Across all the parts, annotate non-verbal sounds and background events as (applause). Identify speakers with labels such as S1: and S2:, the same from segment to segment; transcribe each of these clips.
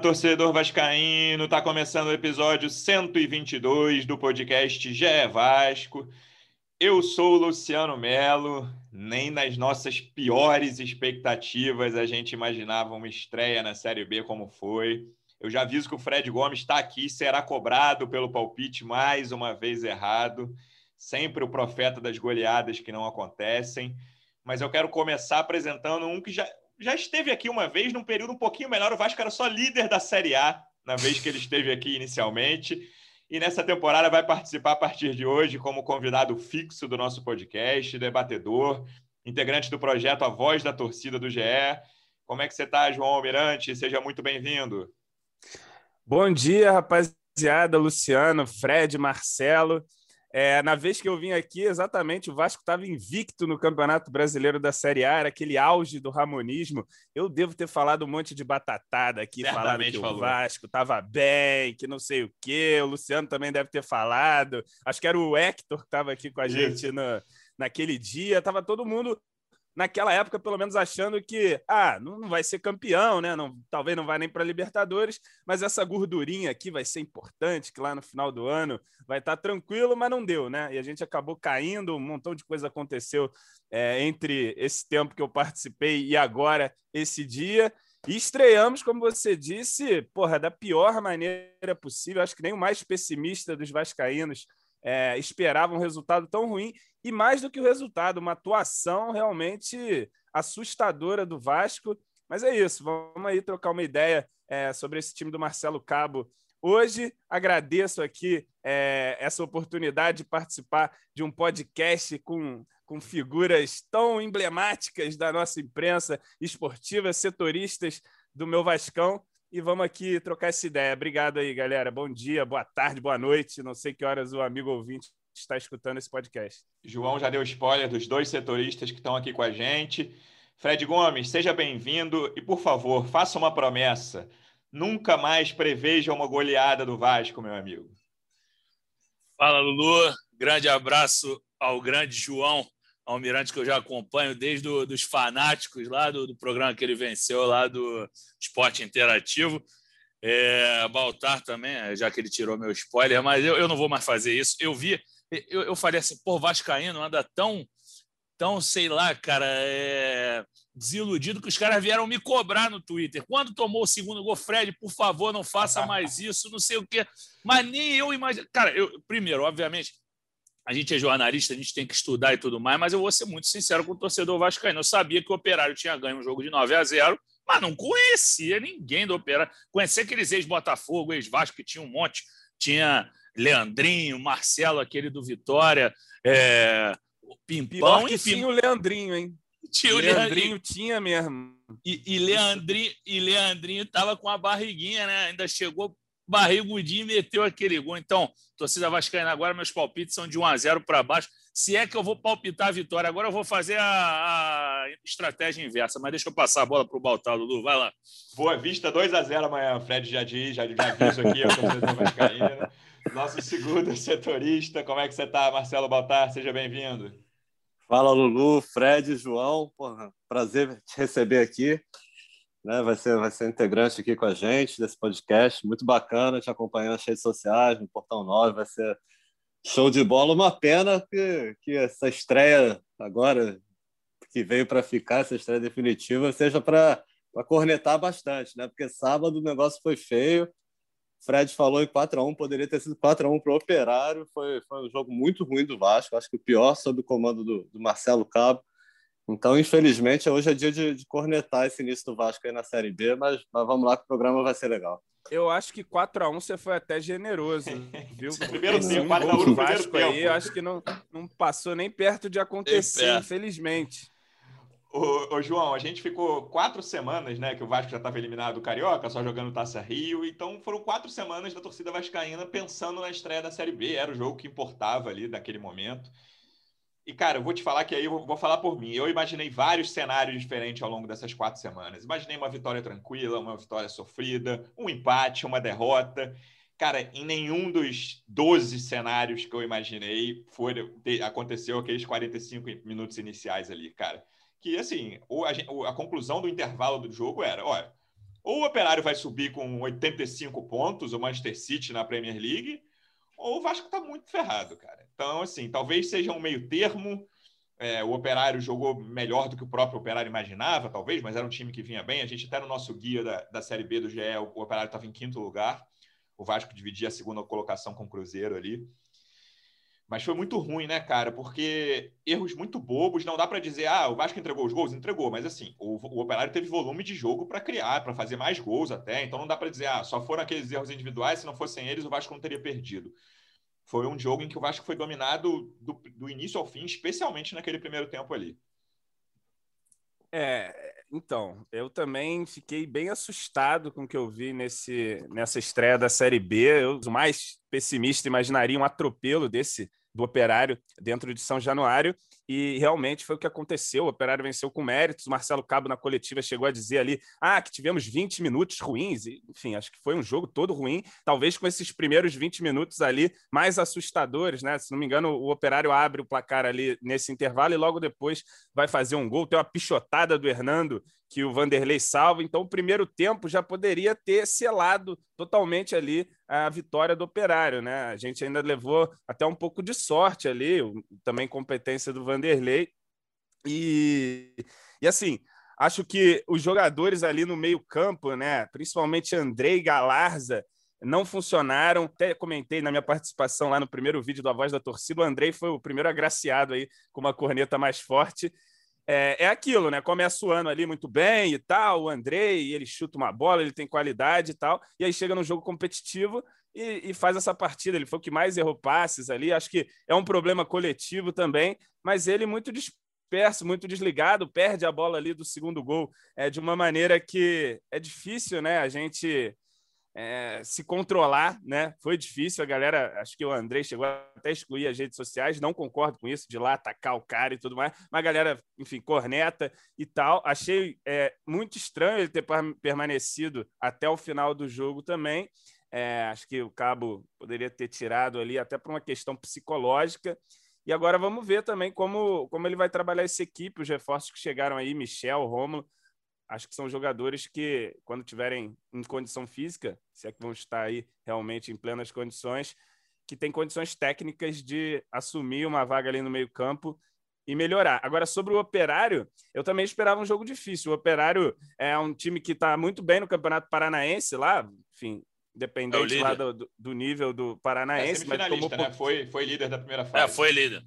S1: torcedor vascaíno! Tá começando o episódio 122 do podcast GE Vasco. Eu sou o Luciano Melo. Nem nas nossas piores expectativas a gente imaginava uma estreia na Série B como foi. Eu já aviso que o Fred Gomes está aqui, será cobrado pelo palpite mais uma vez errado. Sempre o profeta das goleadas que não acontecem. Mas eu quero começar apresentando um que já, já esteve aqui uma vez, num período um pouquinho melhor. O Vasco era só líder da Série A na vez que ele esteve aqui inicialmente. E nessa temporada vai participar a partir de hoje como convidado fixo do nosso podcast, debatedor, integrante do projeto A Voz da Torcida do GE. Como é que você está, João Almirante? Seja muito bem-vindo.
S2: Bom dia, rapaziada. Luciano, Fred, Marcelo. É, na vez que eu vim aqui, exatamente, o Vasco estava invicto no Campeonato Brasileiro da Série A, era aquele auge do ramonismo. Eu devo ter falado um monte de batatada aqui, falando que falou. o Vasco estava bem, que não sei o quê. O Luciano também deve ter falado. Acho que era o Hector que estava aqui com a gente no, naquele dia. Tava todo mundo naquela época, pelo menos achando que ah, não vai ser campeão, né? Não, talvez não vai nem para Libertadores, mas essa gordurinha aqui vai ser importante, que lá no final do ano vai estar tá tranquilo, mas não deu, né? E a gente acabou caindo, um montão de coisa aconteceu é, entre esse tempo que eu participei e agora esse dia. E estreamos, como você disse, porra, da pior maneira possível. Acho que nem o mais pessimista dos vascaínos é, esperava um resultado tão ruim e mais do que o resultado, uma atuação realmente assustadora do Vasco. Mas é isso, vamos aí trocar uma ideia é, sobre esse time do Marcelo Cabo. Hoje agradeço aqui é, essa oportunidade de participar de um podcast com, com figuras tão emblemáticas da nossa imprensa esportiva, setoristas do meu Vascão e vamos aqui trocar essa ideia. Obrigado aí, galera. Bom dia, boa tarde, boa noite. Não sei que horas o amigo ouvinte está escutando esse podcast.
S1: João já deu spoiler dos dois setoristas que estão aqui com a gente. Fred Gomes, seja bem-vindo e, por favor, faça uma promessa. Nunca mais preveja uma goleada do Vasco, meu amigo.
S3: Fala, Lulu. Grande abraço ao grande João Almirante, que eu já acompanho desde do, os fanáticos lá do, do, programa que ele venceu, lá do Esporte Interativo. É, Baltar também, já que ele tirou meu spoiler, mas eu, eu não vou mais fazer isso. Eu vi, eu, eu falei assim, pô, Vascaíno anda tão, tão, sei lá, cara, é, desiludido que os caras vieram me cobrar no Twitter. Quando tomou o segundo gol, Fred, por favor, não faça mais isso, não sei o quê. Mas nem eu imagino. Cara, eu, primeiro, obviamente, a gente é jornalista, a gente tem que estudar e tudo mais, mas eu vou ser muito sincero com o torcedor vascaíno. Eu sabia que o Operário tinha ganho um jogo de 9 a 0, mas não conhecia ninguém do Operário. Conhecia aqueles ex-Botafogo, ex-Vasco, que tinha um monte. Tinha Leandrinho, Marcelo, aquele do Vitória, é...
S2: Pimpão, que enfim. Tinha o Leandrinho, hein?
S3: Tinha o Leandrinho, Leandrinho
S2: tinha mesmo.
S3: E, e Leandrinho e Leandrinho tava com a barriguinha, né? Ainda chegou barrigudinho e meteu aquele gol. Então, torcida vascaína agora, meus palpites são de 1 a 0 para baixo. Se é que eu vou palpitar a vitória, agora eu vou fazer a, a estratégia inversa, mas deixa eu passar a bola para o Baltar, Lulu, vai lá.
S1: Boa vista, 2 a 0 amanhã, o Fred já diz, já, já aviso aqui, a torcida vascaína. Nosso segundo setorista, como é que você está, Marcelo Baltar? Seja bem-vindo.
S4: Fala, Lulu, Fred, João, Porra, prazer te receber aqui né, vai, ser, vai ser integrante aqui com a gente desse podcast. Muito bacana te acompanhando nas redes sociais, no Portão 9. Vai ser show de bola. Uma pena que, que essa estreia agora, que veio para ficar, essa estreia definitiva, seja para cornetar bastante, né? Porque sábado o negócio foi feio. Fred falou em 4x1, poderia ter sido 4x1 para o Operário. Foi, foi um jogo muito ruim do Vasco, acho que o pior sob o comando do, do Marcelo Cabo. Então, infelizmente, hoje é dia de, de, cornetar esse início do Vasco aí na Série B, mas, mas vamos lá que o programa vai ser legal.
S2: Eu acho que 4x1 você foi até generoso, viu? (laughs)
S1: primeiro tempo, 4x1 no Vasco
S2: aí, eu acho que não, não passou nem perto de acontecer, infelizmente.
S1: Ô, ô, João, a gente ficou quatro semanas, né? Que o Vasco já estava eliminado do Carioca, só jogando Taça Rio. Então foram quatro semanas da torcida vascaína pensando na estreia da Série B. Era o jogo que importava ali daquele momento. E, cara, eu vou te falar que aí eu vou falar por mim. Eu imaginei vários cenários diferentes ao longo dessas quatro semanas. Imaginei uma vitória tranquila, uma vitória sofrida, um empate, uma derrota. Cara, em nenhum dos 12 cenários que eu imaginei foi, aconteceu aqueles 45 minutos iniciais ali, cara que, assim, a, a conclusão do intervalo do jogo era, olha, ou o Operário vai subir com 85 pontos, o Manchester City na Premier League, ou o Vasco está muito ferrado, cara. Então, assim, talvez seja um meio termo. É, o Operário jogou melhor do que o próprio Operário imaginava, talvez, mas era um time que vinha bem. A gente até no nosso guia da, da Série B do GE, o Operário estava em quinto lugar. O Vasco dividia a segunda colocação com o Cruzeiro ali. Mas foi muito ruim, né, cara? Porque erros muito bobos, não dá para dizer, ah, o Vasco entregou os gols, entregou, mas assim, o, o Operário teve volume de jogo para criar, para fazer mais gols até, então não dá para dizer, ah, só foram aqueles erros individuais, se não fossem eles, o Vasco não teria perdido. Foi um jogo em que o Vasco foi dominado do, do início ao fim, especialmente naquele primeiro tempo ali.
S2: É, então, eu também fiquei bem assustado com o que eu vi nesse, nessa estreia da Série B. Eu, o mais pessimista, imaginaria um atropelo desse do Operário dentro de São Januário e realmente foi o que aconteceu. O Operário venceu com méritos. Marcelo Cabo, na coletiva, chegou a dizer ali ah, que tivemos 20 minutos ruins. Enfim, acho que foi um jogo todo ruim, talvez com esses primeiros 20 minutos ali mais assustadores, né? Se não me engano, o Operário abre o placar ali nesse intervalo e logo depois vai fazer um gol. Tem uma pichotada do Hernando que o Vanderlei salva. Então, o primeiro tempo já poderia ter selado totalmente ali a vitória do Operário, né? A gente ainda levou até um pouco de sorte ali, também competência do Vanderlei. E, e assim, acho que os jogadores ali no meio-campo, né? Principalmente Andrei Galarza, não funcionaram. Até comentei na minha participação lá no primeiro vídeo da Voz da Torcida, o Andrei foi o primeiro agraciado aí com uma corneta mais forte é, é aquilo, né? Começa o ano ali muito bem e tal, o Andrei, ele chuta uma bola, ele tem qualidade e tal, e aí chega no jogo competitivo e, e, faz essa partida. Ele foi o que mais errou passes ali. Acho que é um problema coletivo também, mas ele muito disperso, muito desligado, perde a bola ali do segundo gol é, de uma maneira que é difícil, né? A gente é, se controlar, né? Foi difícil. A galera, acho que o André chegou até a excluir as redes sociais, não concordo com isso, de lá atacar o cara e tudo mais, mas a galera, enfim, corneta e tal. Achei é, muito estranho ele ter permanecido até o final do jogo também. É, acho que o Cabo poderia ter tirado ali, até por uma questão psicológica. E agora vamos ver também como, como ele vai trabalhar essa equipe, os reforços que chegaram aí, Michel, Romulo acho que são jogadores que, quando tiverem em condição física, se é que vão estar aí realmente em plenas condições, que tem condições técnicas de assumir uma vaga ali no meio-campo e melhorar. Agora, sobre o Operário, eu também esperava um jogo difícil. O Operário é um time que está muito bem no Campeonato Paranaense lá, enfim, dependente é lá do, do, nível do Paranaense.
S1: É mas tomou né? foi, foi líder da primeira fase.
S3: É, foi líder.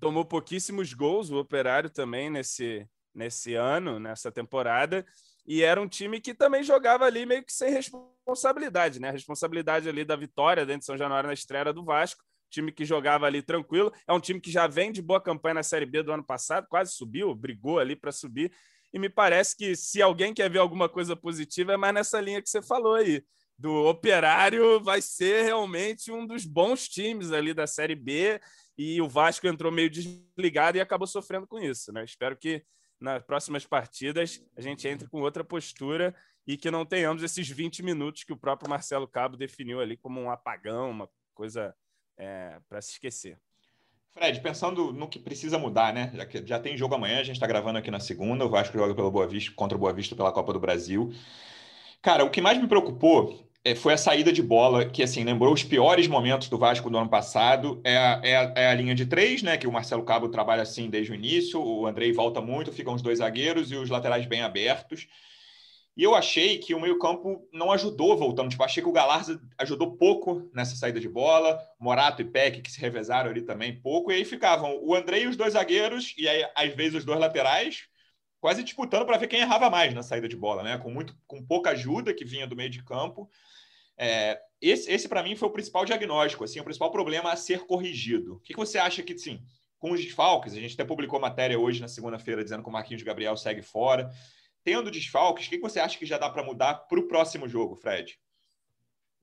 S2: Tomou pouquíssimos gols o Operário também nesse, nesse ano, nessa temporada, e era um time que também jogava ali meio que sem responsabilidade, né? A responsabilidade ali da vitória dentro de São Januário na estreia do Vasco, time que jogava ali tranquilo, é um time que já vem de boa campanha na Série B do ano passado, quase subiu, brigou ali para subir, e me parece que se alguém quer ver alguma coisa positiva é mais nessa linha que você falou aí, do Operário vai ser realmente um dos bons times ali da Série B, e o Vasco entrou meio desligado e acabou sofrendo com isso, né? Espero que nas próximas partidas a gente entre com outra postura e que não tenhamos esses 20 minutos que o próprio Marcelo Cabo definiu ali como um apagão, uma coisa é, para se esquecer.
S1: Fred, pensando no que precisa mudar, né? Já, que, já tem jogo amanhã, a gente está gravando aqui na segunda, o Vasco joga pelo Boa Vista, contra o Boa Vista pela Copa do Brasil. Cara, o que mais me preocupou foi a saída de bola, que assim, lembrou os piores momentos do Vasco do ano passado. É a, é a, é a linha de três, né? Que o Marcelo Cabo trabalha assim desde o início. O Andrei volta muito, ficam os dois zagueiros e os laterais bem abertos. E eu achei que o meio-campo não ajudou voltando. Tipo, achei que o Galarza ajudou pouco nessa saída de bola. Morato e Peck, que se revezaram ali também, pouco. E aí ficavam o Andrei e os dois zagueiros, e aí, às vezes, os dois laterais, quase disputando para ver quem errava mais na saída de bola, né? Com, muito, com pouca ajuda que vinha do meio de campo. É, esse, esse para mim, foi o principal diagnóstico, assim, o principal problema a ser corrigido. O que, que você acha que, sim, com os desfalques. A gente até publicou matéria hoje na segunda-feira dizendo que o Marquinhos Gabriel segue fora. Tendo desfalques, o que você acha que já dá para mudar para o próximo jogo, Fred?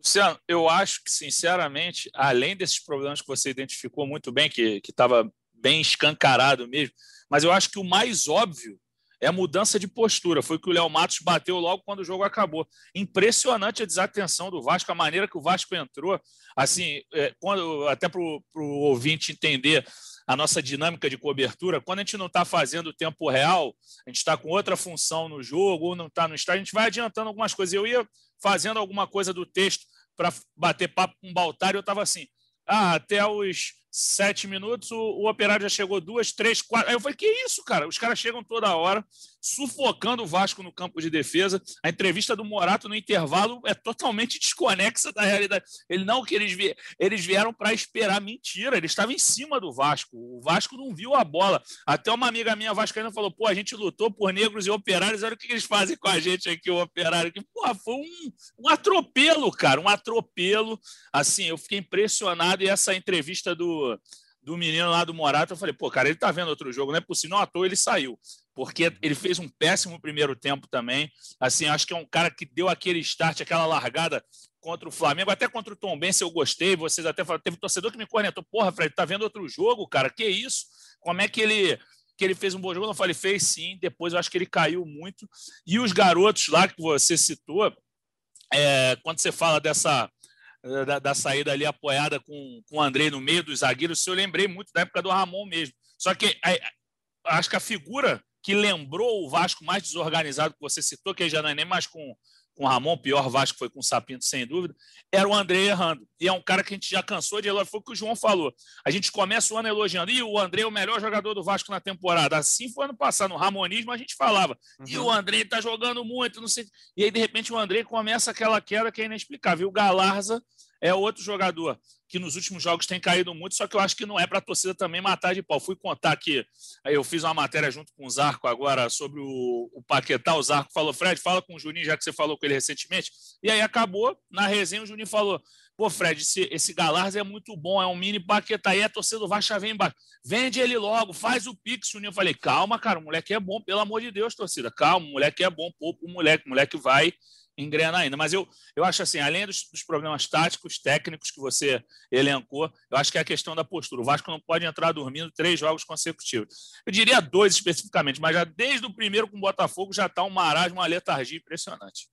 S3: Luciano, eu acho que, sinceramente, além desses problemas que você identificou muito bem, que estava bem escancarado mesmo, mas eu acho que o mais óbvio é a mudança de postura. Foi que o Léo Matos bateu logo quando o jogo acabou. Impressionante a desatenção do Vasco, a maneira que o Vasco entrou. Assim, é, quando, até para o ouvinte entender a nossa dinâmica de cobertura, quando a gente não está fazendo tempo real, a gente está com outra função no jogo ou não está no estádio, a gente vai adiantando algumas coisas. Eu ia fazendo alguma coisa do texto para bater papo com o Baltar e eu estava assim, ah, até os sete minutos, o, o, operário já chegou duas, três, quatro. Aí eu falei, que isso, cara? Os caras chegam toda hora, sufocando o Vasco no campo de defesa. A entrevista do Morato no intervalo é totalmente desconexa da realidade. Ele não que eles, eles vieram para esperar. Mentira, ele estava em cima do Vasco. O Vasco não viu a bola. Até uma amiga minha vascaína falou: pô, a gente lutou por negros e operários, olha o que eles fazem com a gente aqui, o operário. Que, pô, foi um, um atropelo, cara, um atropelo. Assim, eu fiquei impressionado. E essa entrevista do do, menino lá do Morato, eu falei, pô, cara, ele tá vendo outro jogo, não é possível, não à toa ele saiu, porque ele fez um péssimo primeiro tempo também, assim, acho que é um cara que deu aquele start, aquela largada contra o Flamengo, até contra o Tom Benz eu gostei, vocês até falaram, teve um torcedor que me cornetou, porra, Fred, tá vendo outro jogo, cara, que isso? Como é que ele que ele fez um bom jogo? Eu falei, fez sim, depois eu acho que ele caiu muito, e os garotos lá que você citou, é, quando você fala dessa da, da, saída ali apoiada com, com o André no meio dos zagueiros, eu lembrei muito da época do Ramon mesmo. Só que acho que a figura que lembrou o Vasco mais desorganizado que você citou, que já não é nem mais com, com o Ramon, pior Vasco foi com o Sapinto, sem dúvida, era o André errando. E é um cara que a gente já cansou de elogiar, foi o que o João falou. A gente começa o ano elogiando, e o André é o melhor jogador do Vasco na temporada. Assim foi ano passado, no Ramonismo a gente falava, uhum. e o André está jogando muito, não sei. E aí, de repente, o André começa aquela queda que é inexplicável. E o Galarza é outro jogador que nos últimos jogos tem caído muito, só que eu acho que não é para a torcida também matar de pau. Fui contar aqui, eu fiz uma matéria junto com o Zarco agora sobre o, o Paquetá. O Zarco falou, Fred, fala com o Juninho, já que você falou com ele recentemente. E aí acabou, na resenha, o Juninho falou: pô, Fred, esse, esse Galarz é muito bom, é um mini Paquetá. E a torcida do Vasco vem embaixo. Vende ele logo, faz o Pix, Juninho. Eu falei: calma, cara, o moleque é bom, pelo amor de Deus, torcida. Calma, o moleque é bom, pouco o moleque, o moleque vai engrenar ainda. Mas eu, eu acho assim, além dos, dos, problemas táticos, técnicos que você elencou, eu acho que é a questão da postura. O Vasco não pode entrar dormindo três jogos consecutivos. Eu diria dois especificamente, mas já desde o primeiro com o Botafogo já está um marasmo, uma letargia impressionante.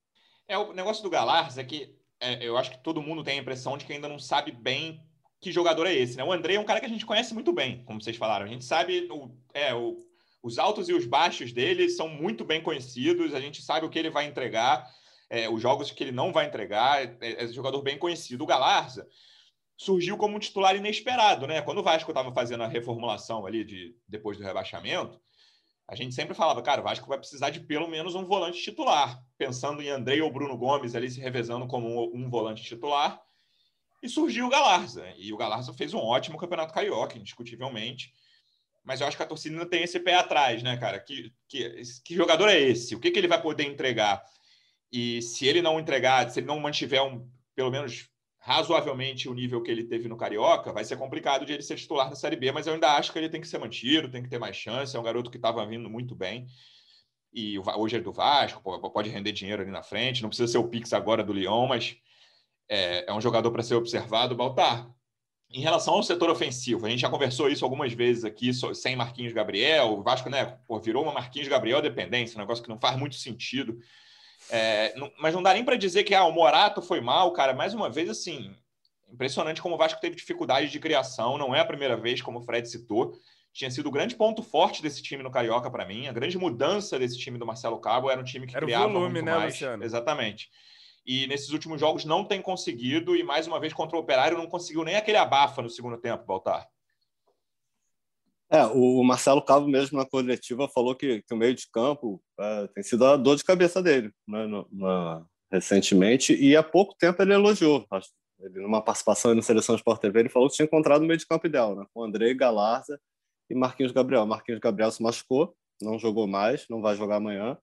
S1: É, o negócio do Galarza é que é, eu acho que todo mundo tem a impressão de que ainda não sabe bem que jogador é esse. Né? O André é um cara que a gente conhece muito bem, como vocês falaram. A gente sabe o, é, o, os altos e os baixos dele são muito bem conhecidos, a gente sabe o que ele vai entregar é, os jogos que ele não vai entregar, é, é um jogador bem conhecido. O Galarza surgiu como um titular inesperado, né? Quando o Vasco estava fazendo a reformulação ali de depois do rebaixamento, a gente sempre falava, cara, o Vasco vai precisar de pelo menos um volante titular, pensando em Andrei ou Bruno Gomes ali se revezando como um, um volante titular. E surgiu o Galarza. E o Galarza fez um ótimo campeonato carioca, indiscutivelmente. Mas eu acho que a torcida ainda tem esse pé atrás, né, cara? Que, que, que jogador é esse? O que, que ele vai poder entregar? E se ele não entregar, se ele não mantiver um, pelo menos razoavelmente o nível que ele teve no Carioca, vai ser complicado de ele ser titular na Série B, mas eu ainda acho que ele tem que ser mantido, tem que ter mais chance. É um garoto que estava vindo muito bem. E hoje é do Vasco, pode render dinheiro ali na frente. Não precisa ser o Pix agora do Lyon, mas é, é um jogador para ser observado. Baltar, em relação ao setor ofensivo, a gente já conversou isso algumas vezes aqui, sem Marquinhos Gabriel. O Vasco né, pô, virou uma Marquinhos Gabriel dependência, um negócio que não faz muito sentido. É, não, mas não dá nem para dizer que ah, o Morato foi mal, cara. Mais uma vez, assim, impressionante como o Vasco teve dificuldade de criação. Não é a primeira vez, como o Fred citou. Tinha sido o grande ponto forte desse time no Carioca para mim. A grande mudança desse time do Marcelo Cabo era um time que
S2: era
S1: criava
S2: volume,
S1: muito
S2: né,
S1: mais.
S2: Luciano?
S1: Exatamente. E nesses últimos jogos não tem conseguido. E mais uma vez contra o Operário não conseguiu nem aquele abafa no segundo tempo, Baltar.
S4: É, o Marcelo Cabo mesmo na coletiva falou que, que o meio de campo é, tem sido a dor de cabeça dele né, no, no, recentemente e há pouco tempo ele elogiou. Acho, ele, numa participação na Seleção Sport TV, ele falou que tinha encontrado o meio de campo ideal, né, com André, Galarza e Marquinhos Gabriel. Marquinhos Gabriel se machucou, não jogou mais, não vai jogar amanhã.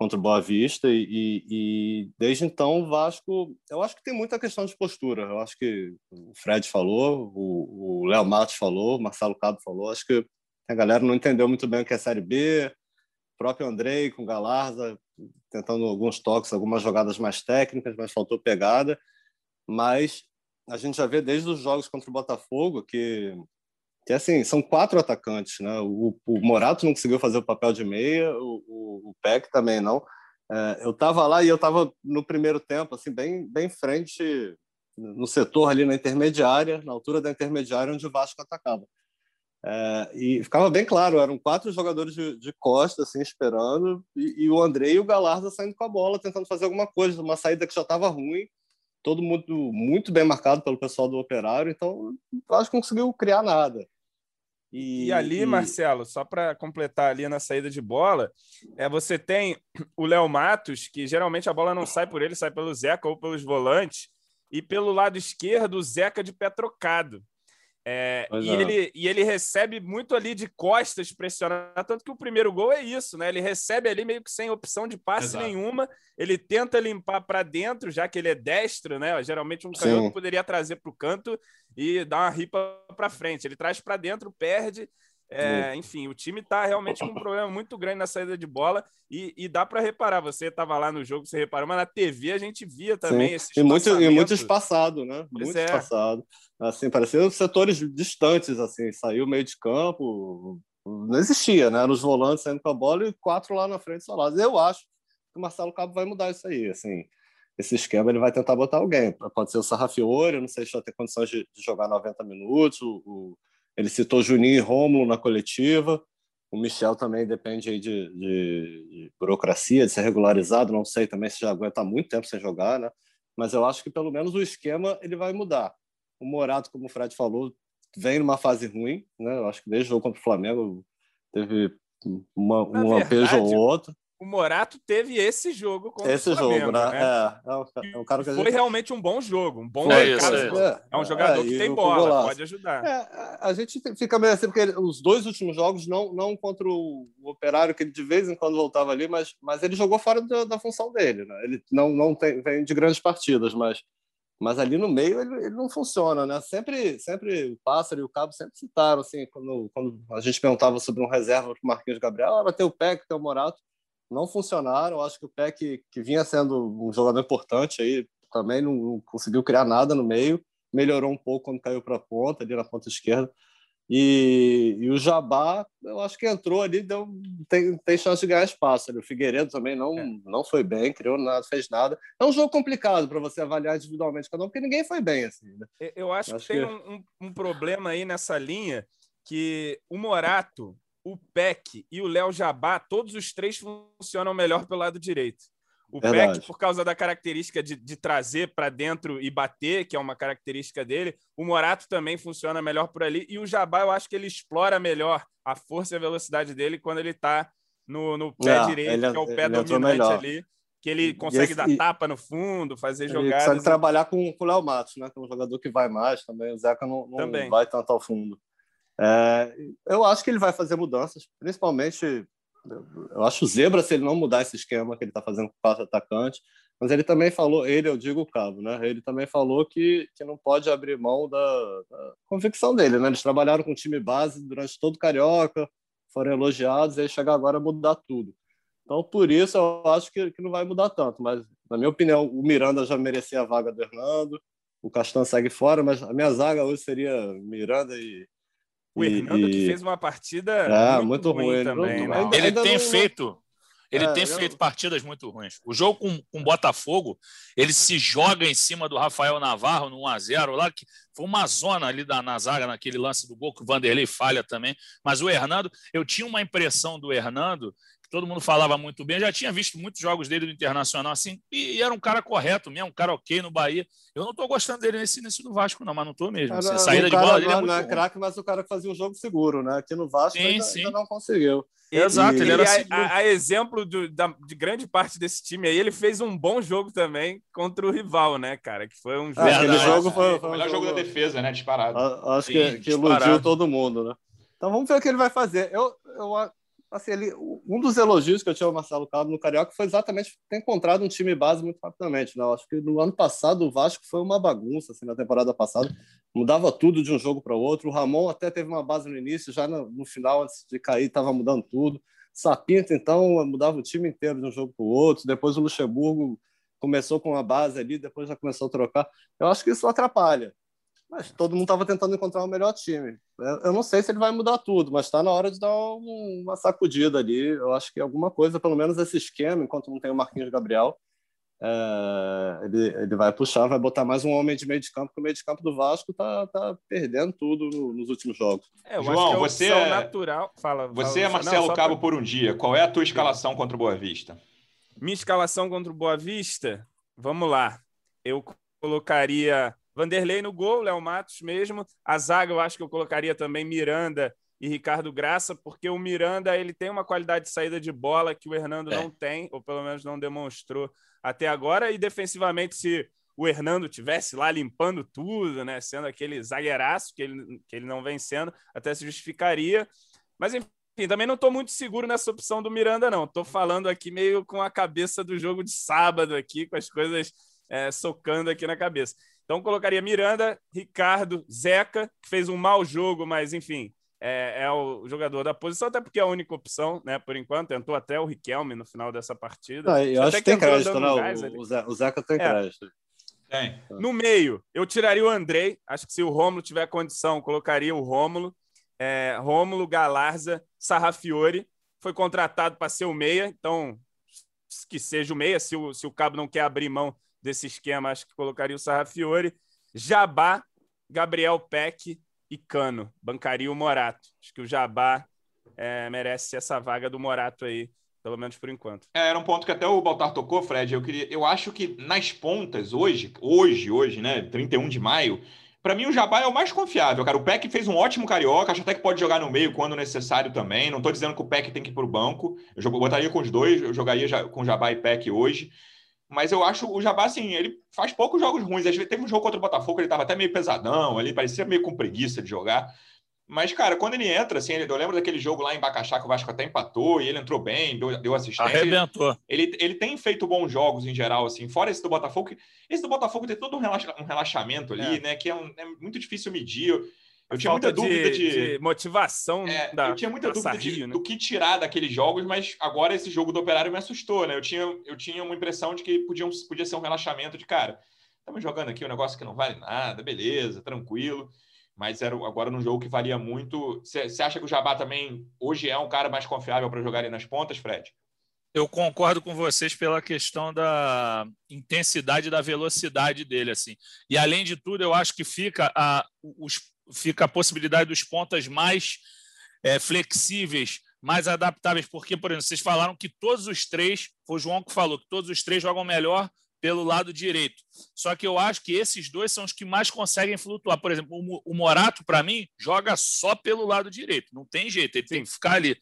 S4: Contra o Boa Vista e, e, desde então o Vasco, eu acho que tem muita questão de postura. Eu acho que o Fred falou, o Léo Matos falou, o Marcelo Cabo falou. Acho que a galera não entendeu muito bem o que é Série B. O próprio Andrei com Galarza tentando alguns toques, algumas jogadas mais técnicas, mas faltou pegada. Mas a gente já vê desde os jogos contra o Botafogo que que assim são quatro atacantes, né? O, o Morato não conseguiu fazer o papel de meia, o, o, o Peck também não. É, eu estava lá e eu estava no primeiro tempo, assim bem bem frente no setor ali na intermediária, na altura da intermediária onde o Vasco atacava. É, e ficava bem claro, eram quatro jogadores de, de costa, assim, esperando, e, e, o André e o Galarza saindo com a bola, tentando fazer alguma coisa, uma saída que já estava ruim, todo mundo muito bem marcado pelo pessoal do Operário, então acho que não conseguiu criar nada.
S2: E, e ali, e... Marcelo, só para completar ali na saída de bola, é você tem o Léo Matos, que geralmente a bola não sai por ele, sai pelo Zeca ou pelos volantes, e pelo lado esquerdo, o Zeca de pé trocado. É, e, é. ele, e ele recebe muito ali de costas pressionar, tanto que o primeiro gol é isso, né? Ele recebe ali meio que sem opção de passe Exato. nenhuma, ele tenta limpar para dentro, já que ele é destro, né? Geralmente um canhoto poderia trazer para o canto e dar uma ripa para frente. Ele traz para dentro, perde. É, enfim, o time está realmente com um problema muito grande na saída de bola e, e dá para reparar. Você estava lá no jogo, você reparou, mas na TV a gente via também esse
S4: e muito E muito espaçado, né? Pois muito é. espaçado. Assim, parecia setores distantes, assim. Saiu meio de campo, não existia, né? Eram os volantes saindo com a bola e quatro lá na frente solados. Eu acho que o Marcelo Cabo vai mudar isso aí, assim. Esse esquema ele vai tentar botar alguém. Pode ser o Sarrafiore, não sei se vai ter condições de, de jogar 90 minutos, o, o ele citou Juninho e Rômulo na coletiva. O Michel também depende de, de, de, burocracia, de ser regularizado. Não sei também se já aguenta muito tempo sem jogar, né? Mas eu acho que pelo menos o esquema ele vai mudar. O Morato, como o Fred falou, vem numa fase ruim, né? Eu acho que desde o jogo contra o Flamengo teve uma, um lampejo ou outro
S2: o Morato teve esse jogo
S4: contra esse o Flamengo, jogo, né? né? É,
S2: é, um, é cara que foi gente... realmente um bom jogo, um bom mercado. É, é, um jogador é, que tem bola, pode ajudar.
S4: É, a gente fica meio assim porque ele, os dois últimos jogos não não contra o, o, Operário que ele de vez em quando voltava ali, mas mas ele jogou fora da, da função dele, né? Ele não não tem vem de grandes partidas, mas mas ali no meio ele, ele, não funciona, né? Sempre, sempre o Pássaro e o Cabo sempre citaram, assim, quando, quando a gente perguntava sobre um reserva para o Marquinhos Gabriel, ah, vai ter o Peck, tem o Morato, não funcionaram. Acho que o Peck, que vinha sendo um jogador importante aí, também não, não conseguiu criar nada no meio. Melhorou um pouco quando caiu para a ponta, ali na ponta esquerda. E, e, o Jabá, eu acho que entrou ali, deu, tem, tem chance de ganhar espaço. O Figueiredo também não, é. não foi bem, criou nada, fez nada. É um jogo complicado para você avaliar individualmente cada um, porque ninguém foi bem. Assim, né?
S2: Eu acho, eu acho que, que tem Um, um, problema aí nessa linha que o Morato o Peck e o Léo Jabá, todos os três funcionam melhor pelo lado direito. O Verdade. Peck, por causa da característica de, de trazer para dentro e bater, que é uma característica dele. O Morato também funciona melhor por ali. E o Jabá, eu acho que ele explora melhor a força e a velocidade dele quando ele está no, no pé ah, direito, ele, que é o pé dominante ali. Que ele consegue esse, dar tapa no fundo, fazer ele jogadas. Ele consegue
S4: trabalhar com, com o Léo Matos, né? Que é um jogador que vai mais também. O Zeca não, não vai tanto ao fundo. É, eu acho que ele vai fazer mudanças, principalmente. Eu acho o Zebra se ele não mudar esse esquema que ele está fazendo com quatro atacantes. Mas ele também falou, ele, eu digo o Cabo, né? Ele também falou que, que não pode abrir mão da, da convicção dele, né? Eles trabalharam com o time base durante todo o Carioca, foram elogiados, e aí chegar agora a mudar tudo. Então, por isso, eu acho que, que não vai mudar tanto. Mas, na minha opinião, o Miranda já merecia a vaga do Hernando, o Castan segue fora, mas a minha zaga hoje seria Miranda e,
S2: o Hernando e, que fez uma partida é, muito, muito ruim, ruim também. Não,
S3: né? Ele tem não... feito. Ele é, tem feito partidas muito ruins. O jogo com, com Botafogo, ele se joga em cima do Rafael Navarro no 1x0, lá que foi uma zona ali da, na zaga, naquele lance do gol, que o Vanderlei falha também. Mas o Hernando, eu tinha uma impressão do Hernando todo mundo falava muito bem. Eu já tinha visto muitos jogos dele do Internacional, assim, e, e era um cara correto mesmo, um cara ok no Bahia. Eu não estou gostando dele nesse, nesse do Vasco, não, mas não estou mesmo. Assim, saída de bola dele é muito Não é
S4: craque, mas o cara fazia um jogo seguro, né? Aqui no Vasco sim, ainda, sim. ainda não conseguiu.
S2: Exato, e, ele era a, a, a, exemplo do, da, de grande parte desse time aí, ele fez um bom jogo também contra o rival, né, cara? Que foi um
S4: jogo. Ah, aquele jogo foi, foi
S1: o melhor jogo, jogo da defesa, né? Disparado.
S4: acho Sim, que, que iludiu todo mundo, né? Então vamos ver o que ele vai fazer. Eu, eu assim, ele, um dos elogios que eu tinha ao Marcelo Cabo no Carioca foi exatamente ter encontrado um time base muito rapidamente. Né? Eu acho que no ano passado o Vasco foi uma bagunça, assim, na temporada passada, mudava tudo de um jogo para o outro. O Ramon até teve uma base no início, já no, no final, antes de cair, estava mudando tudo. Sapinto, então, mudava o time inteiro de um jogo para o outro. Depois o Luxemburgo começou com a base ali, depois já começou a trocar. Eu acho que isso atrapalha. Mas todo mundo estava tentando encontrar o um melhor time. Eu não sei se ele vai mudar tudo, mas está na hora de dar uma sacudida ali. Eu acho que alguma coisa, pelo menos esse esquema, enquanto não tem o Marquinhos Gabriel, é, ele, ele vai puxar, vai botar mais um homem de meio de campo, porque o meio de campo do Vasco tá, tá perdendo tudo nos últimos jogos.
S2: É, João, é você é natural. Fala,
S1: você fala, é Marcelo não, Cabo pra... por um dia. Qual é a tua escalação contra o Boa Vista?
S2: Minha escalação contra o Boa Vista, vamos lá. Eu colocaria Vanderlei no gol, Léo Matos mesmo. A zaga eu acho que eu colocaria também Miranda e Ricardo Graça, porque o Miranda ele tem uma qualidade de saída de bola que o Hernando é. não tem, ou pelo menos não demonstrou até agora. E defensivamente, se o Hernando tivesse lá limpando tudo, né, sendo aquele zagueiraço que ele, que ele não vem sendo, até se justificaria. Mas enfim, também não estou muito seguro nessa opção do Miranda, não. Estou falando aqui meio com a cabeça do jogo de sábado aqui, com as coisas é, socando aqui na cabeça. Então colocaria Miranda, Ricardo, Zeca, que fez um mau jogo, mas enfim, é, é, o jogador da posição, até porque é a única opção, né, por enquanto. Tentou até o Riquelme no final dessa partida.
S4: Ah, eu acho que tem crédito, não. Né? O, o Zeca tem é. crédito.
S2: Tem. No meio, eu tiraria o Andrei. Acho que se o Rômulo tiver condição, colocaria o Rômulo. É, Rômulo, Galarza, Sarrafiore. Foi contratado para ser o meia, então que seja o meia. Se o, se o Cabo não quer abrir mão desse esquema, acho que colocaria o Sarrafiore. Jabá, Gabriel Peck e Cano. Bancaria o Morato. Acho que o Jabá é, merece essa vaga do Morato aí, pelo menos por enquanto.
S1: É, era um ponto que até o Baltar tocou, Fred. Eu, queria, eu acho que nas pontas, hoje, hoje, hoje, né? 31 de maio. Para mim, o Jabá é o mais confiável, cara. O Peck fez um ótimo carioca, acho até que pode jogar no meio quando necessário também. Não estou dizendo que o Peck tem que ir para o banco. Eu botaria com os dois, eu jogaria com Jabá e Peck hoje. Mas eu acho o Jabá, assim, ele faz poucos jogos ruins. Às vezes teve um jogo contra o Botafogo, ele estava até meio pesadão ali, parecia meio com preguiça de jogar. Mas, cara, quando ele entra, assim, eu lembro daquele jogo lá em Bacaxá que o Vasco até empatou e ele entrou bem, deu, deu assistência.
S3: Arrebentou.
S1: Ele, ele tem feito bons jogos em geral, assim, fora esse do Botafogo. Esse do Botafogo tem todo um, relaxa, um relaxamento ali, é. né? Que é, um, é, muito difícil medir. Eu tinha muita dúvida de,
S2: de, de motivação.
S1: É, da, eu tinha muita dúvida de, né? do que tirar daqueles jogos, mas agora esse jogo do Operário me assustou, né? Eu tinha, eu tinha uma impressão de que podia, podia ser um relaxamento de cara. Estamos jogando aqui um negócio que não vale nada, beleza, tranquilo. Mas era agora num jogo que valia muito. Você acha que o Jabá também hoje é um cara mais confiável para jogar ali nas pontas, Fred?
S3: Eu concordo com vocês pela questão da intensidade da velocidade dele, assim. E além de tudo, eu acho que fica a, os fica a possibilidade dos pontas mais é, flexíveis, mais adaptáveis, porque, por exemplo, vocês falaram que todos os três, foi o João que falou, que todos os três jogam melhor pelo lado direito. Só que eu acho que esses dois são os que mais conseguem flutuar. Por exemplo, o Morato, para mim, joga só pelo lado direito. Não tem jeito, ele tem que ficar ali.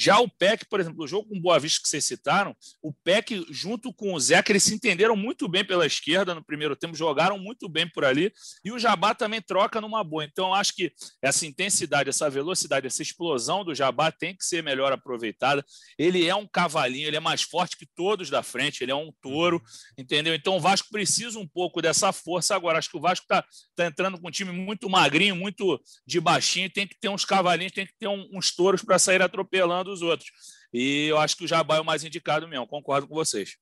S3: Já o PEC, por exemplo, o jogo com Boa Vista que vocês citaram, o PEC junto com o Zeca, eles se entenderam muito bem pela esquerda no primeiro tempo, jogaram muito bem por ali, e o Jabá também troca numa boa. Então, acho que essa intensidade, essa velocidade, essa explosão do Jabá tem que ser melhor aproveitada. Ele é um cavalinho, ele é mais forte que todos da frente, ele é um touro, entendeu? Então, o Vasco precisa um pouco dessa força agora. Acho que o Vasco está tá entrando com um time muito magrinho, muito de baixinho, tem que ter uns cavalinhos, tem que ter um, uns touros para sair atropelando dos outros. E eu acho que o Jabá é o mais indicado mesmo, concordo com vocês.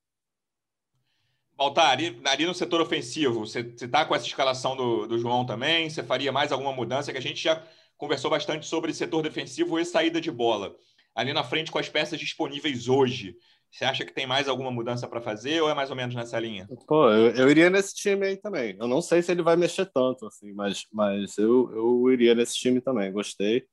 S1: Baltar, ali, ali no setor ofensivo, você está com essa escalação do, do João também? Você faria mais alguma mudança? Que a gente já conversou bastante sobre setor defensivo e saída de bola. Ali na frente, com as peças disponíveis hoje, você acha que tem mais alguma mudança para fazer ou é mais ou menos nessa linha?
S4: Pô, eu, eu, iria nesse time aí também. Eu não sei se ele vai mexer tanto, assim, mas, mas eu, eu iria nesse time também. Gostei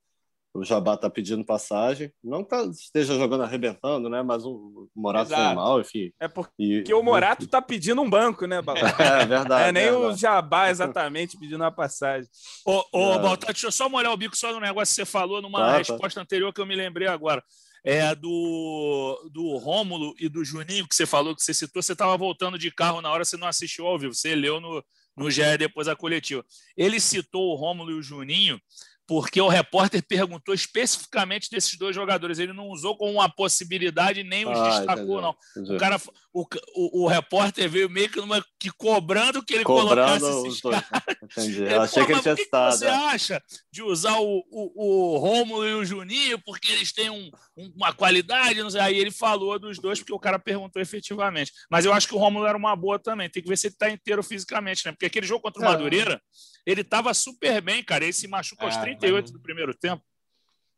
S4: o Jabá tá pedindo passagem. Não que tá, esteja jogando arrebentando, né? Mas o Morato Exato. foi mal, enfim.
S2: É porque e, o Morato tá pedindo um banco, né, Balá? (laughs)
S4: É verdade.
S2: É nem
S4: verdade.
S2: o Jabá exatamente pedindo uma passagem.
S3: Ô, ô é. Baltar, deixa eu só molhar o bico só no negócio que você falou numa tá, tá. resposta tá. anterior que eu me lembrei agora. É do, do Rômulo e do Juninho, que você falou, que você citou, você estava voltando de carro na hora, você não assistiu ao vivo, você leu no, no GE depois da coletiva. Ele citou o Rômulo e o Juninho porque o repórter perguntou especificamente desses dois jogadores. Ele não usou como uma possibilidade nem os ah, destacou, não. Entendi. O, cara, o, o, o, repórter veio meio que, numa, que cobrando que ele cobrando colocasse esses caras.
S4: Entendi. Eu achei que ele tinha citado.
S3: O que você acha de usar o, o, o Rômulo e o Juninho porque eles têm um, uma qualidade? Aí ele falou dos dois porque o cara perguntou efetivamente. Mas eu acho que o Rômulo era uma boa também. Tem que ver se ele está inteiro fisicamente, né? Porque aquele jogo contra o é. Madureira, ele estava super bem, cara. Ele se machucou é, aos 38 do primeiro tempo.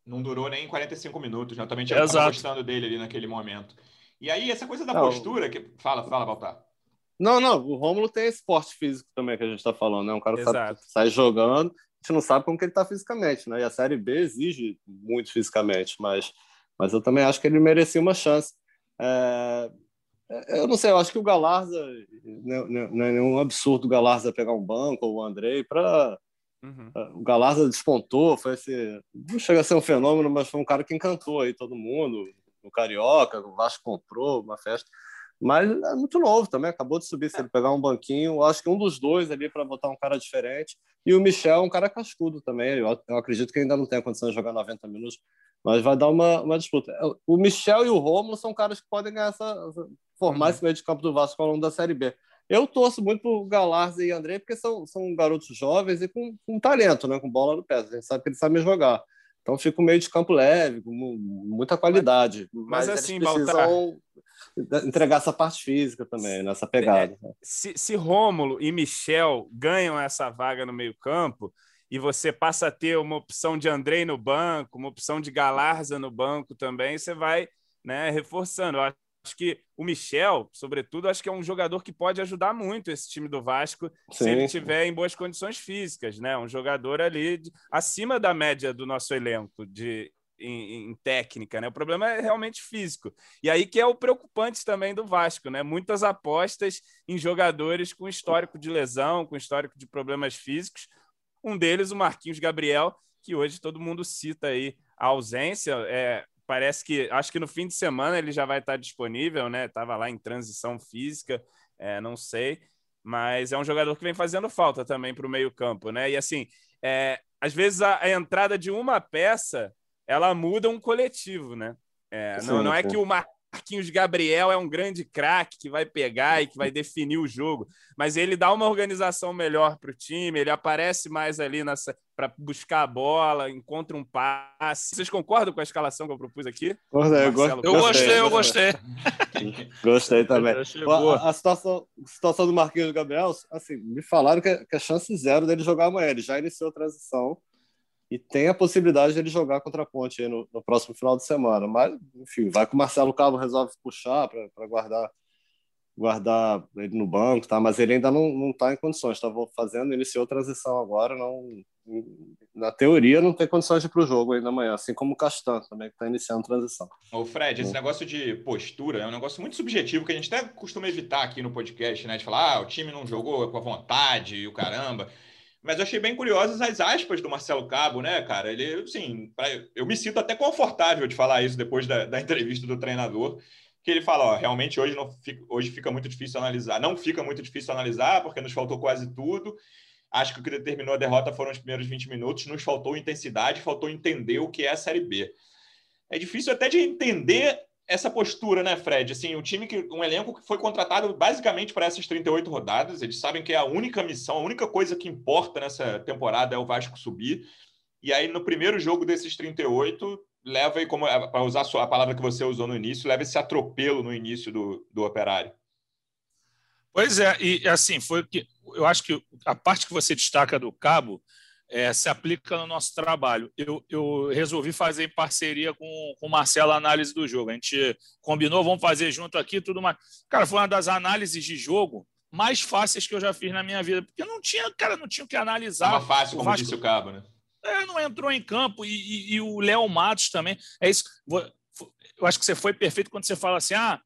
S1: Não durou nem 45 minutos, né? Eu também tinha gostando dele ali naquele momento. E aí, essa coisa da não, postura. Que... Fala, fala, Baltar.
S4: Não, não, o Rômulo tem esporte físico também que a gente está falando, né? Um cara sabe, sai jogando, a gente não sabe como que ele está fisicamente, né? E a Série B exige muito fisicamente, mas, mas eu também acho que ele merecia uma chance. É... Eu não sei, eu acho que o Galarza não é nenhum absurdo o Galarza pegar um banco ou o Andrei para Uhum. É, o Galarza despontou, foi esse, não chega a ser um fenômeno, mas foi um cara que encantou aí todo mundo, no Carioca, o Vasco comprou uma festa. Mas é muito novo também, acabou de subir. Se ele pegar um banquinho, acho que um dos dois ali para botar um cara diferente. E o Michel é um cara cascudo também. Eu, eu acredito que ainda não tem a condição de jogar 90 minutos, mas vai dar uma, uma disputa. É, o Michel e o Romulo são caras que podem ganhar essa, formar uhum. esse meio de campo do Vasco ao longo da Série B. Eu torço muito por Galarza e André, porque são, são garotos jovens e com, com talento, né? com bola no pé. A gente sabe que eles sabem jogar. Então fica um meio de campo leve, com muita qualidade. Mas, mas assim, eles precisam Baltar... entregar essa parte física também, nessa pegada. É,
S2: se, se Rômulo e Michel ganham essa vaga no meio-campo, e você passa a ter uma opção de Andrei no banco, uma opção de Galarza no banco também, você vai né, reforçando. Eu acho que o Michel, sobretudo, acho que é um jogador que pode ajudar muito esse time do Vasco Sim. se ele estiver em boas condições físicas, né? Um jogador ali de, acima da média do nosso elenco de em, em, técnica, né? O problema é realmente físico. E aí que é o preocupante também do Vasco, né? Muitas apostas em jogadores com histórico de lesão, com histórico de problemas físicos. Um deles, o Marquinhos Gabriel, que hoje todo mundo cita aí a ausência. É, parece que acho que no fim de semana ele já vai estar disponível, né? Tava lá em transição física, é, não sei, mas é um jogador que vem fazendo falta também para o meio campo, né? E assim, é, às vezes a, a, entrada de uma peça ela muda um coletivo, né? É, não, não é que o Mar Marquinhos Gabriel é um grande craque que vai pegar e que vai definir o jogo, mas ele dá uma organização melhor para o time, ele aparece mais ali para buscar a bola, encontra um passe. Vocês concordam com a escalação que eu propus aqui?
S3: eu, gostei, eu gostei.
S4: gostei (laughs) também. A, a, situação, a situação do Marquinhos Gabriel, assim, me falaram que, que a chance zero dele jogar amanhã. Ele já iniciou a transição e tem a possibilidade de ele jogar contra a Ponte no, no, próximo final de semana. Mas, enfim, vai que o Marcelo Cabo resolve puxar para guardar guardar ele no banco, tá? Mas ele ainda não, não tá em condições. Estava fazendo, iniciou transição agora, não na teoria não tem condições de ir para o jogo ainda amanhã, assim como o Castan também que está iniciando transição.
S1: Ô Fred, esse negócio de postura é um negócio muito subjetivo que a gente até costuma evitar aqui no podcast, né? De falar, ah, o time não jogou com a vontade e o caramba. Mas eu achei bem curiosas as aspas do Marcelo Cabo, né, cara? Ele, assim, eu me sinto até confortável de falar isso depois da, da (laughs) entrevista do treinador, que ele fala, ó, realmente hoje, não fica, hoje fica muito difícil analisar. Não fica muito difícil analisar, porque nos faltou quase tudo. Acho que o que determinou a derrota foram os primeiros 20 minutos, nos faltou intensidade, faltou entender o que é a Série B. É difícil até de entender essa postura, né, Fred? Assim, um time que um elenco que foi contratado basicamente para essas 38 rodadas, eles sabem que é a única missão, a única coisa que importa nessa temporada é o Vasco subir. E aí no primeiro jogo desses 38, leva como para usar a palavra que você usou no início, leva esse atropelo no início do, do Operário.
S3: Pois é, e assim, foi que eu acho que a parte que você destaca do Cabo é, se aplica no nosso trabalho. Eu, eu, resolvi fazer em parceria com, com o Marcelo a análise do jogo. A gente combinou, vamos fazer junto aqui, tudo mais. Cara, foi uma das análises de jogo mais fáceis que eu já fiz na minha vida, porque não tinha, cara, não tinha o que analisar.
S1: Tava fácil, como Vasco, disse o Cabo, né?
S3: É, não entrou em campo e, e, e o Léo Matos também. É isso. Eu acho que você foi perfeito quando você fala assim: ah,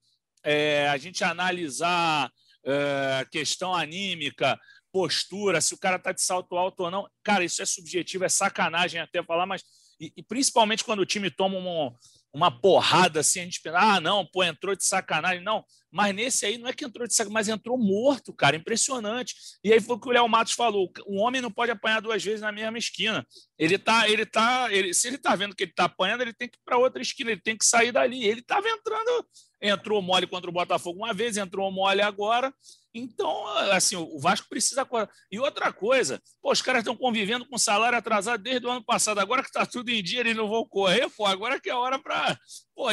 S3: é, a gente analisar é, questão anímica, postura, se o cara está de salto alto ou não. Cara, isso é subjetivo, é sacanagem até falar, mas. E, e principalmente quando o time toma um, uma porrada assim, a gente pensa, ah, não, pô, entrou de sacanagem. Não, mas nesse aí não é que entrou de sacanagem, mas entrou morto, cara, impressionante. E aí foi o que o Léo Matos falou: o homem não pode apanhar duas vezes na mesma esquina. Ele tá, ele tá, ele, se ele tá vendo que ele tá apanhando, ele tem que ir para outra esquina, ele tem que sair dali. Ele tava entrando, entrou mole contra o Botafogo uma vez, entrou mole agora. Então, assim, o Vasco precisa. E outra coisa, pô, os caras estão convivendo com salário atrasado desde o ano passado. Agora que está tudo em dia, eles não vão correr, pô. Agora que é hora para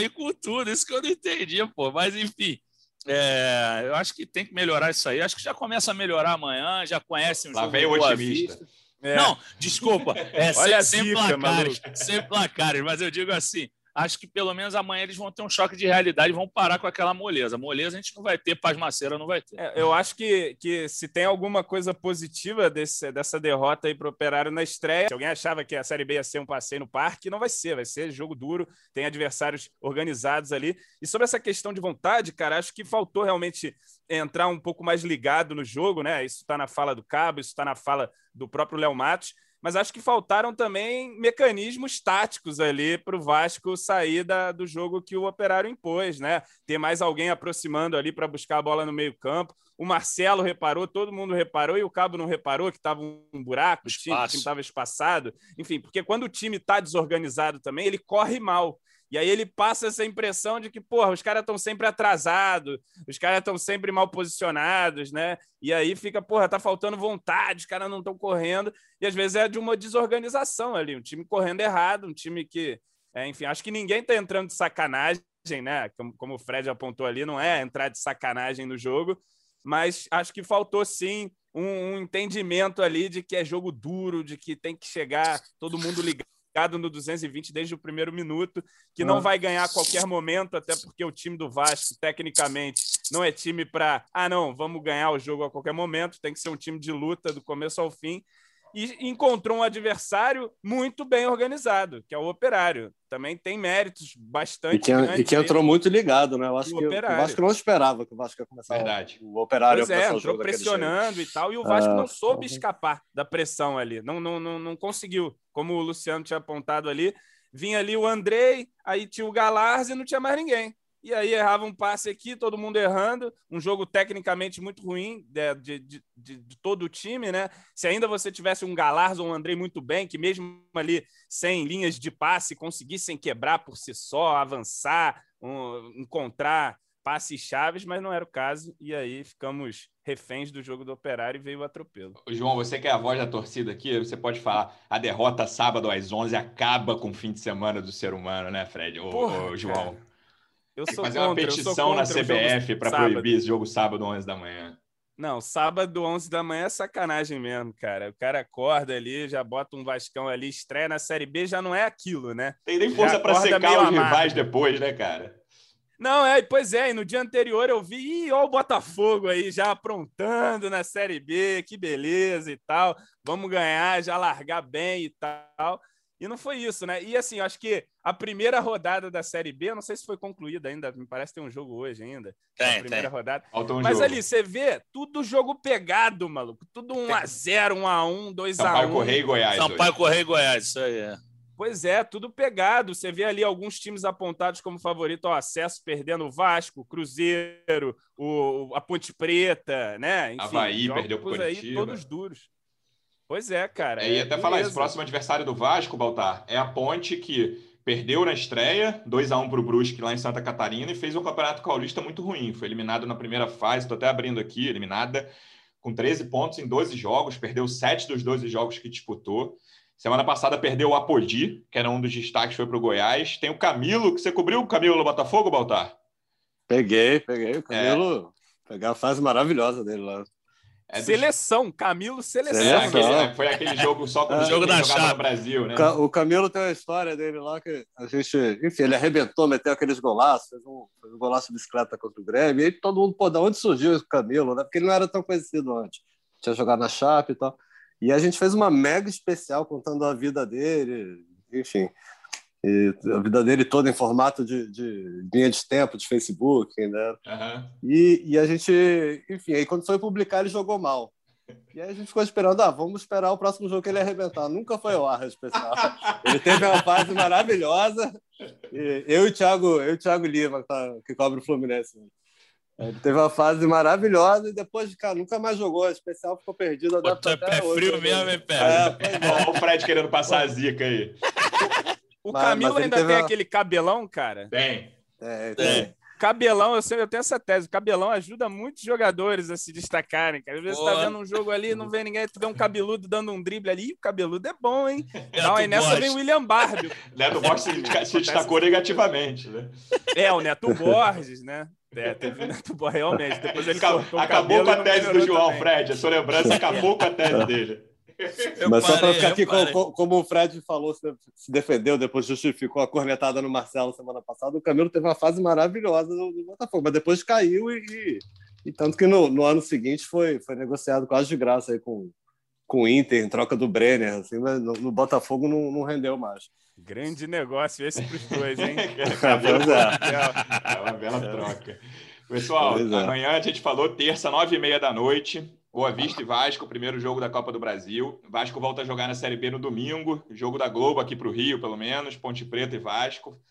S3: ir com tudo. Isso que eu não entendi, pô. Mas, enfim, é, eu acho que tem que melhorar isso aí. Acho que já começa a melhorar amanhã, já conhecem
S1: o Lá jogo. Vem o otimista.
S3: É. Não, desculpa. É, sem, sem dica, placares, sem placares, mas eu digo assim: acho que pelo menos amanhã eles vão ter um choque de realidade e vão parar com aquela moleza. Moleza a gente não vai ter, pasmaceira não vai ter.
S2: É, eu acho que, que se tem alguma coisa positiva desse, dessa derrota aí para o Operário na estreia, se alguém achava que a Série B ia ser um passeio no parque, não vai ser, vai ser jogo duro, tem adversários organizados ali. E sobre essa questão de vontade, cara, acho que faltou realmente entrar um pouco mais ligado no jogo, né? Isso está na fala do Cabo, isso está na fala do próprio Léo Matos mas acho que faltaram também mecanismos táticos ali para o Vasco sair da, do jogo que o Operário impôs, né? Ter mais alguém aproximando ali para buscar a bola no meio-campo. O Marcelo reparou, todo mundo reparou e o Cabo não reparou que estava um buraco, o time estava espaçado. Enfim, porque quando o time está desorganizado também, ele corre mal. E aí ele passa essa impressão de que, porra, os caras estão sempre atrasados, os caras estão sempre mal posicionados, né? E aí fica, porra, tá faltando vontade, os caras não estão correndo. E às vezes é de uma desorganização ali, um time correndo errado, um time que, é, enfim, acho que ninguém tá entrando de sacanagem, né? Como, como o Fred apontou ali, não é entrar de sacanagem no jogo, mas acho que faltou sim um, um entendimento ali de que é jogo duro, de que tem que chegar todo mundo ligado no 220 desde o primeiro minuto, que não ah. vai ganhar a qualquer momento, até porque o time do Vasco, tecnicamente, não é time para, ah, não, vamos ganhar o jogo a qualquer momento, tem que ser um time de luta do começo ao fim e encontrou um adversário muito bem organizado, que é o Operário. Também tem méritos bastante. E
S4: que, e que entrou muito ligado, né? Eu acho que operário. o Vasco não esperava que o Vasco ia começar
S1: Verdade.
S4: o, Operário.
S2: Pois é, entrou pressionando e tal, e o Vasco não soube uhum. escapar da pressão ali, não, não, não, não conseguiu. Como o Luciano tinha apontado ali, vinha ali o Andrei, aí tinha o Galarza e não tinha mais ninguém e aí errava um passe aqui, todo mundo errando, um jogo tecnicamente muito ruim de, de, de, de, todo o time, né? Se ainda você tivesse um Galarzo ou um Andrei muito bem, que mesmo ali sem linhas de passe conseguissem quebrar por si só, avançar, um, encontrar passes chaves, mas não era o caso, e aí ficamos reféns do jogo do Operário e veio o atropelo.
S1: João, você que é a voz da torcida aqui, você pode falar, a derrota sábado às 11 acaba com o fim de semana do ser humano, né, Fred? Ô, Porra, ô João. Cara.
S2: Eu sou
S1: fazer
S2: contra,
S1: uma petição na CBF para proibir esse jogo sábado 11 da manhã.
S2: Não, sábado 11 da manhã é sacanagem mesmo, cara. O cara acorda ali, já bota um Vascão ali, estreia na Série B, já não é aquilo, né?
S1: Tem nem força para secar os rivais depois, né, cara?
S2: Não, é, pois é, e no dia anterior eu vi, ih, ó o Botafogo aí já aprontando na Série B, que beleza e tal, vamos ganhar, já largar bem e tal. E não foi isso, né? E assim, acho que a primeira rodada da Série B, eu não sei se foi concluída ainda, me parece que tem um jogo hoje ainda.
S3: Tem,
S2: a primeira
S3: tem.
S2: rodada.
S1: Um
S2: Mas
S1: jogo.
S2: ali, você vê tudo jogo pegado, maluco. Tudo 1x0, 1x1, 2x1.
S1: Sampaio Correia e Goiás.
S3: Sampaio Correia e Goiás, isso aí é.
S2: Pois é, tudo pegado. Você vê ali alguns times apontados como favorito ao acesso, perdendo o Vasco, o Cruzeiro, o, a Ponte Preta, né?
S1: Enfim, Havaí perdeu por aí,
S2: todos duros. Pois é, cara.
S1: É, e até falar isso, o próximo adversário do Vasco, Baltar, é a Ponte que perdeu na estreia, 2 a 1 para o Brusque lá em Santa Catarina e fez um campeonato paulista muito ruim. Foi eliminado na primeira fase, estou até abrindo aqui, eliminada com 13 pontos em 12 jogos, perdeu 7 dos 12 jogos que disputou. Semana passada perdeu o Apodi, que era um dos destaques, foi para o Goiás. Tem o Camilo, que você cobriu o Camilo no Botafogo, Baltar?
S4: Peguei, peguei. O Camilo, é. pegar a fase maravilhosa dele lá.
S2: É seleção, Camilo Seleção. É,
S1: aquele, foi aquele jogo só com (laughs) o jogo da chave no Brasil, né?
S4: O Camilo tem uma história dele lá que a gente, enfim, ele arrebentou, meteu aqueles golaços, fez um, fez um golaço de bicicleta contra o Grêmio, e aí todo mundo, pô, da onde surgiu o Camilo, né? Porque ele não era tão conhecido antes. Tinha jogado na Chape e tal. E a gente fez uma mega especial contando a vida dele, enfim. E a vida dele toda em formato de, de linha de tempo de Facebook, né?
S1: Uhum.
S4: E, e, a gente, enfim, aí quando foi publicar ele jogou mal. E aí a gente ficou esperando, ah, vamos esperar o próximo jogo que ele arrebentar. Nunca foi o ar especial. Ele teve uma fase maravilhosa. E eu e o Thiago, eu e o Thiago Lima, que, tá, que cobre o Fluminense. Ele teve uma fase maravilhosa e depois, cara, nunca mais jogou. A especial ficou perdido.
S3: Pô, tu é pé hoje, frio né? mesmo, hein, pé?
S1: É, Olha o Fred querendo passar a zica aí.
S2: O mas, Camilo mas ainda tem uma... aquele cabelão, cara?
S1: Tem.
S4: É, tem
S2: cabelão, eu, sempre, eu tenho essa tese, o cabelão ajuda muitos jogadores a se destacarem, cara. Às vezes Boa. você tá vendo um jogo ali, não vê ninguém, tu vê um cabeludo dando um drible ali, o cabeludo é bom, hein? (laughs) Não, aí nessa Borges. vem o William Barbie.
S1: Neto Borges se, se destacou negativamente, né?
S2: É, o Neto Borges, né? É, (laughs) teve o Neto Borges, realmente. Depois ele acabou,
S1: acabou com a tese do João, também. Fred. A sua lembrança acabou com a tese (laughs) dele.
S4: Eu Mas parei, só para ficar aqui, como, como, o Fred falou, se defendeu, depois justificou a cornetada no Marcelo semana passada, o Camilo teve uma fase maravilhosa no, Botafogo, mas depois caiu e, e, e tanto que no, no, ano seguinte foi, foi negociado quase de graça aí com, com o Inter, em troca do Brenner, assim, mas no, no Botafogo não, não, rendeu mais.
S2: Grande negócio esse para os dois, hein? (laughs)
S1: é, é uma bela troca. Pessoal, é. amanhã a gente falou, terça, nove e meia da noite, Boa Vista e Vasco, primeiro jogo da Copa do Brasil. Vasco volta a jogar na Série B no domingo, jogo da Globo aqui para o Rio, pelo menos, Ponte Preta e Vasco.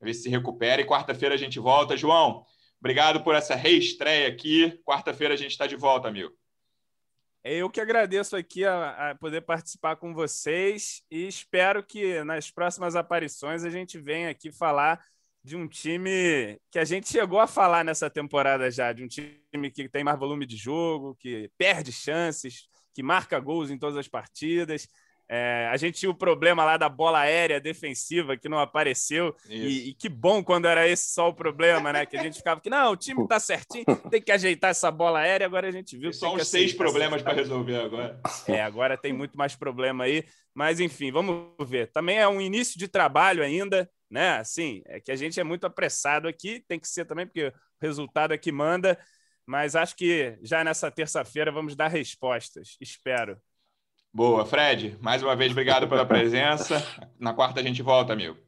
S1: Ver se se recupera. E quarta-feira a gente volta. João, obrigado por essa reestreia aqui. Quarta-feira a gente está de volta, amigo.
S2: É eu que agradeço aqui a, a, poder participar com vocês e espero que nas próximas aparições a gente venha aqui falar de um time que a gente chegou a falar nessa temporada já, de um time que tem mais volume de jogo, que perde chances, que marca gols em todas as partidas. É, a gente tinha o problema lá da bola aérea defensiva que não apareceu. E, e, que bom quando era esse só o problema, né? Que a gente ficava que não, o time tá certinho, tem que ajeitar essa bola aérea. Agora a gente viu.
S1: São uns seis problemas para resolver agora.
S2: É, agora tem muito mais problema aí. Mas enfim, vamos ver. Também é um início de trabalho ainda né? Assim, é que a gente é muito apressado aqui, tem que ser também, porque o resultado é que manda, mas acho que já nessa terça-feira vamos dar respostas, espero.
S1: Boa, Fred, mais uma vez obrigado pela presença. Na quarta a gente volta, amigo.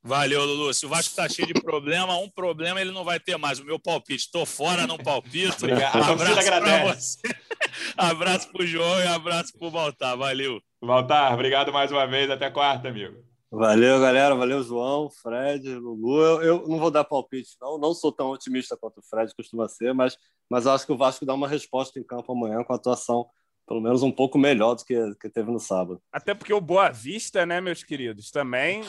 S3: Valeu, Lulu. Se o Vasco está cheio de problema, um problema ele não vai ter mais. O meu palpite. Estou fora, não palpito.
S1: Obrigado. Um abraço para você. (laughs)
S3: abraço para o João e abraço para o Baltar. Valeu.
S1: Baltar, obrigado mais uma vez. Até quarta, amigo.
S4: Valeu, galera. Valeu, João, Fred, Lulu. Eu, eu, não vou dar palpite, não. Não sou tão otimista quanto o Fred costuma ser, mas, mas acho que o Vasco dá uma resposta em campo amanhã com a atuação pelo menos um pouco melhor do que, que teve no sábado.
S2: Até porque o Boa Vista, né, meus queridos, também.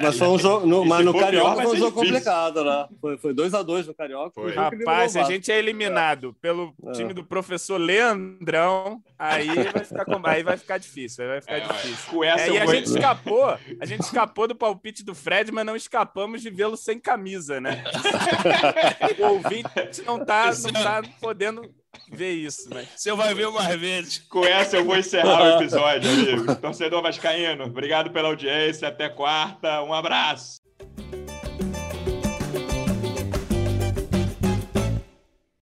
S4: mas foi um jogo, no, mas no Carioca foi um jogo complicado, né? Foi 2x2 no Carioca. Foi.
S2: Rapaz, se a gente é eliminado pelo é. time do professor Leandrão, aí vai ficar, aí vai ficar difícil. Vai ficar é, difícil. É, e a gente escapou, a gente escapou do palpite do Fred, mas não escapamos de vê-lo sem camisa, né? (laughs) o ouvinte não tá, não tá podendo ver isso, né?
S3: Você vai ver mais vezes.
S1: Com essa eu vou encerrar o (laughs) episódio, amigo. Torcedor Vascaíno, obrigado pela audiência. Até quarta. Um abraço.